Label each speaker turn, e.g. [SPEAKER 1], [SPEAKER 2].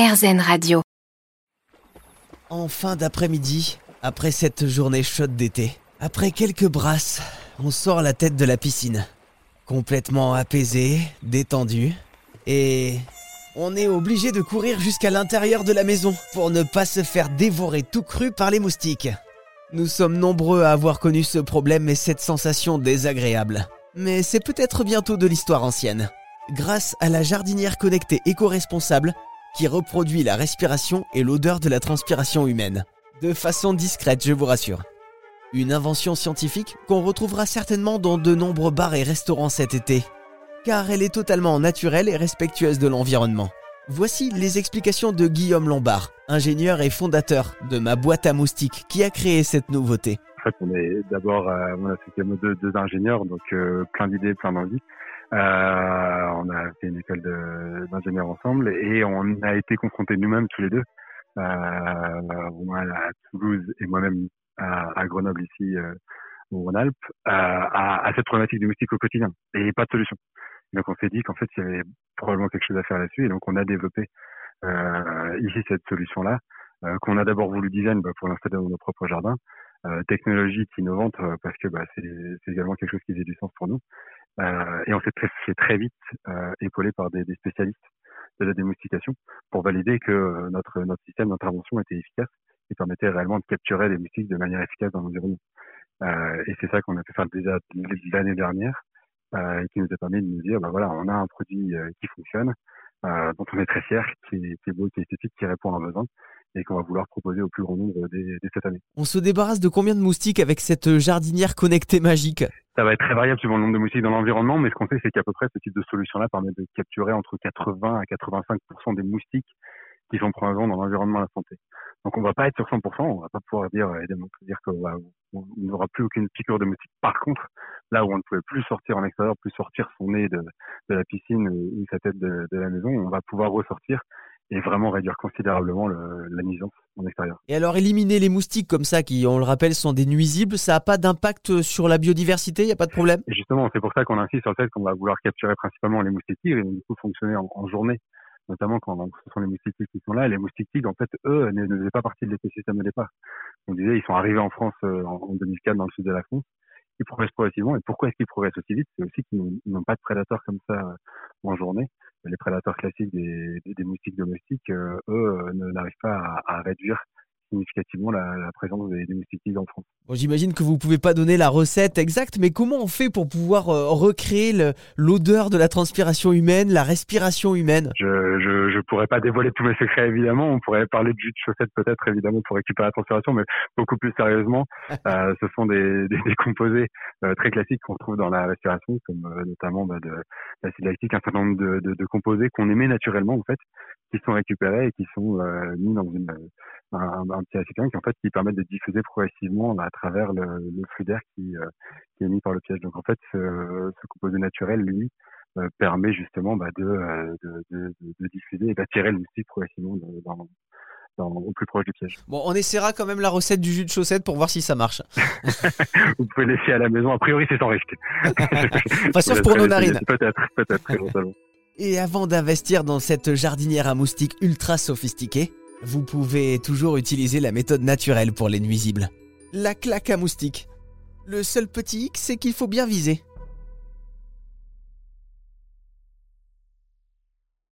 [SPEAKER 1] RZN Radio.
[SPEAKER 2] En fin d'après-midi, après cette journée chaude d'été, après quelques brasses, on sort la tête de la piscine. Complètement apaisé, détendu, et on est obligé de courir jusqu'à l'intérieur de la maison pour ne pas se faire dévorer tout cru par les moustiques. Nous sommes nombreux à avoir connu ce problème et cette sensation désagréable. Mais c'est peut-être bientôt de l'histoire ancienne. Grâce à la jardinière connectée éco-responsable qui reproduit la respiration et l'odeur de la transpiration humaine. De façon discrète, je vous rassure. Une invention scientifique qu'on retrouvera certainement dans de nombreux bars et restaurants cet été. Car elle est totalement naturelle et respectueuse de l'environnement. Voici les explications de Guillaume Lombard, ingénieur et fondateur de ma boîte à moustiques qui a créé cette nouveauté.
[SPEAKER 3] En fait, on est d'abord, euh, on a deux, deux ingénieurs, donc euh, plein d'idées, plein d'envies. Euh, on a fait une école d'ingénieurs ensemble et on a été confrontés nous-mêmes tous les deux, euh, moi à Toulouse et moi-même à, à, Grenoble ici euh, au Rhône-Alpes, à, à, cette problématique du moustique au quotidien et pas de solution. Donc on s'est dit qu'en fait il y avait probablement quelque chose à faire là-dessus et donc on a développé euh, ici cette solution-là euh, qu'on a d'abord voulu design bah, pour l'installer dans nos propres jardins. Euh, technologie innovante euh, parce que bah, c'est également quelque chose qui faisait du sens pour nous. Euh, et on s'est très vite euh, épaulé par des, spécialistes de la démoustication pour valider que notre, notre système d'intervention était efficace et permettait réellement de capturer les moustiques de manière efficace dans l'environnement. Euh, et c'est ça qu'on a pu faire déjà l'année dernière euh, et qui nous a permis de nous dire, bah voilà, on a un produit euh, qui fonctionne, euh, dont on est très fier, qui est, beau, qui est esthétique, qui répond à un besoin et qu'on va vouloir proposer au plus grand nombre dès, cette année.
[SPEAKER 2] On se débarrasse de combien de moustiques avec cette jardinière connectée magique?
[SPEAKER 3] Ça va être très variable suivant le nombre de moustiques dans l'environnement, mais ce qu'on sait, c'est qu'à peu près ce type de solution-là permet de capturer entre 80 à 85 des moustiques qui sont présents dans l'environnement à la santé. Donc on va pas être sur 100%, on va pas pouvoir dire évidemment dire qu'on n'aura plus aucune piqûre de moustique. Par contre, là où on ne pouvait plus sortir en extérieur, plus sortir son nez de, de la piscine ou sa tête de, de la maison, on va pouvoir ressortir et vraiment réduire considérablement le, la nuisance en extérieur.
[SPEAKER 2] Et alors éliminer les moustiques comme ça, qui on le rappelle sont des nuisibles, ça n'a pas d'impact sur la biodiversité, il n'y a pas de problème?
[SPEAKER 3] Et Justement, c'est pour ça qu'on insiste sur le fait qu'on va vouloir capturer principalement les moustiques et du coup fonctionner en, en, journée, notamment quand ce sont les moustiques qui sont là. Et les moustiques en fait, eux, ne, ne faisaient pas partie de l'écosystème au départ. On disait, ils sont arrivés en France euh, en 2004 dans le sud de la France. Progressent progressivement. Et pourquoi est-ce qu'ils progressent aussi vite C'est aussi qu'ils n'ont pas de prédateurs comme ça euh, en journée les prédateurs classiques des, des, moustiques domestiques, euh, eux, euh, n'arrivent pas à, réduire significativement la, la présence des, des, moustiques en France.
[SPEAKER 2] Bon, J'imagine que vous pouvez pas donner la recette exacte, mais comment on fait pour pouvoir euh, recréer l'odeur de la transpiration humaine, la respiration humaine?
[SPEAKER 3] Je je pourrais pas dévoiler tous mes secrets évidemment. On pourrait parler de jus de chaussette peut-être évidemment pour récupérer la transpiration, mais beaucoup plus sérieusement, euh, ce sont des, des, des composés euh, très classiques qu'on trouve dans la respiration, comme euh, notamment bah, de l'acide lactique, un certain nombre de, de, de composés qu'on émet naturellement en fait, qui sont récupérés et qui sont euh, mis dans une un, un petit récipient qui en fait qui permettent de diffuser progressivement à travers le, le flux d'air qui, euh, qui est émis par le piège. Donc en fait, ce, ce composé naturel, lui, euh, permet justement bah, de, de, de, de, diffuser et d'attirer le moustique progressivement dans, dans, au plus proche du piège.
[SPEAKER 2] Bon, on essaiera quand même la recette du jus de chaussette pour voir si ça marche.
[SPEAKER 3] Vous pouvez laisser à la maison. A priori, c'est sans risque.
[SPEAKER 2] Pas sauf pour nos narines.
[SPEAKER 3] Peut-être, peut-être,
[SPEAKER 2] Et avant d'investir dans cette jardinière à moustiques ultra sophistiquée, vous pouvez toujours utiliser la méthode naturelle pour les nuisibles. La claque à moustiques. Le seul petit hic, c'est qu'il faut bien viser.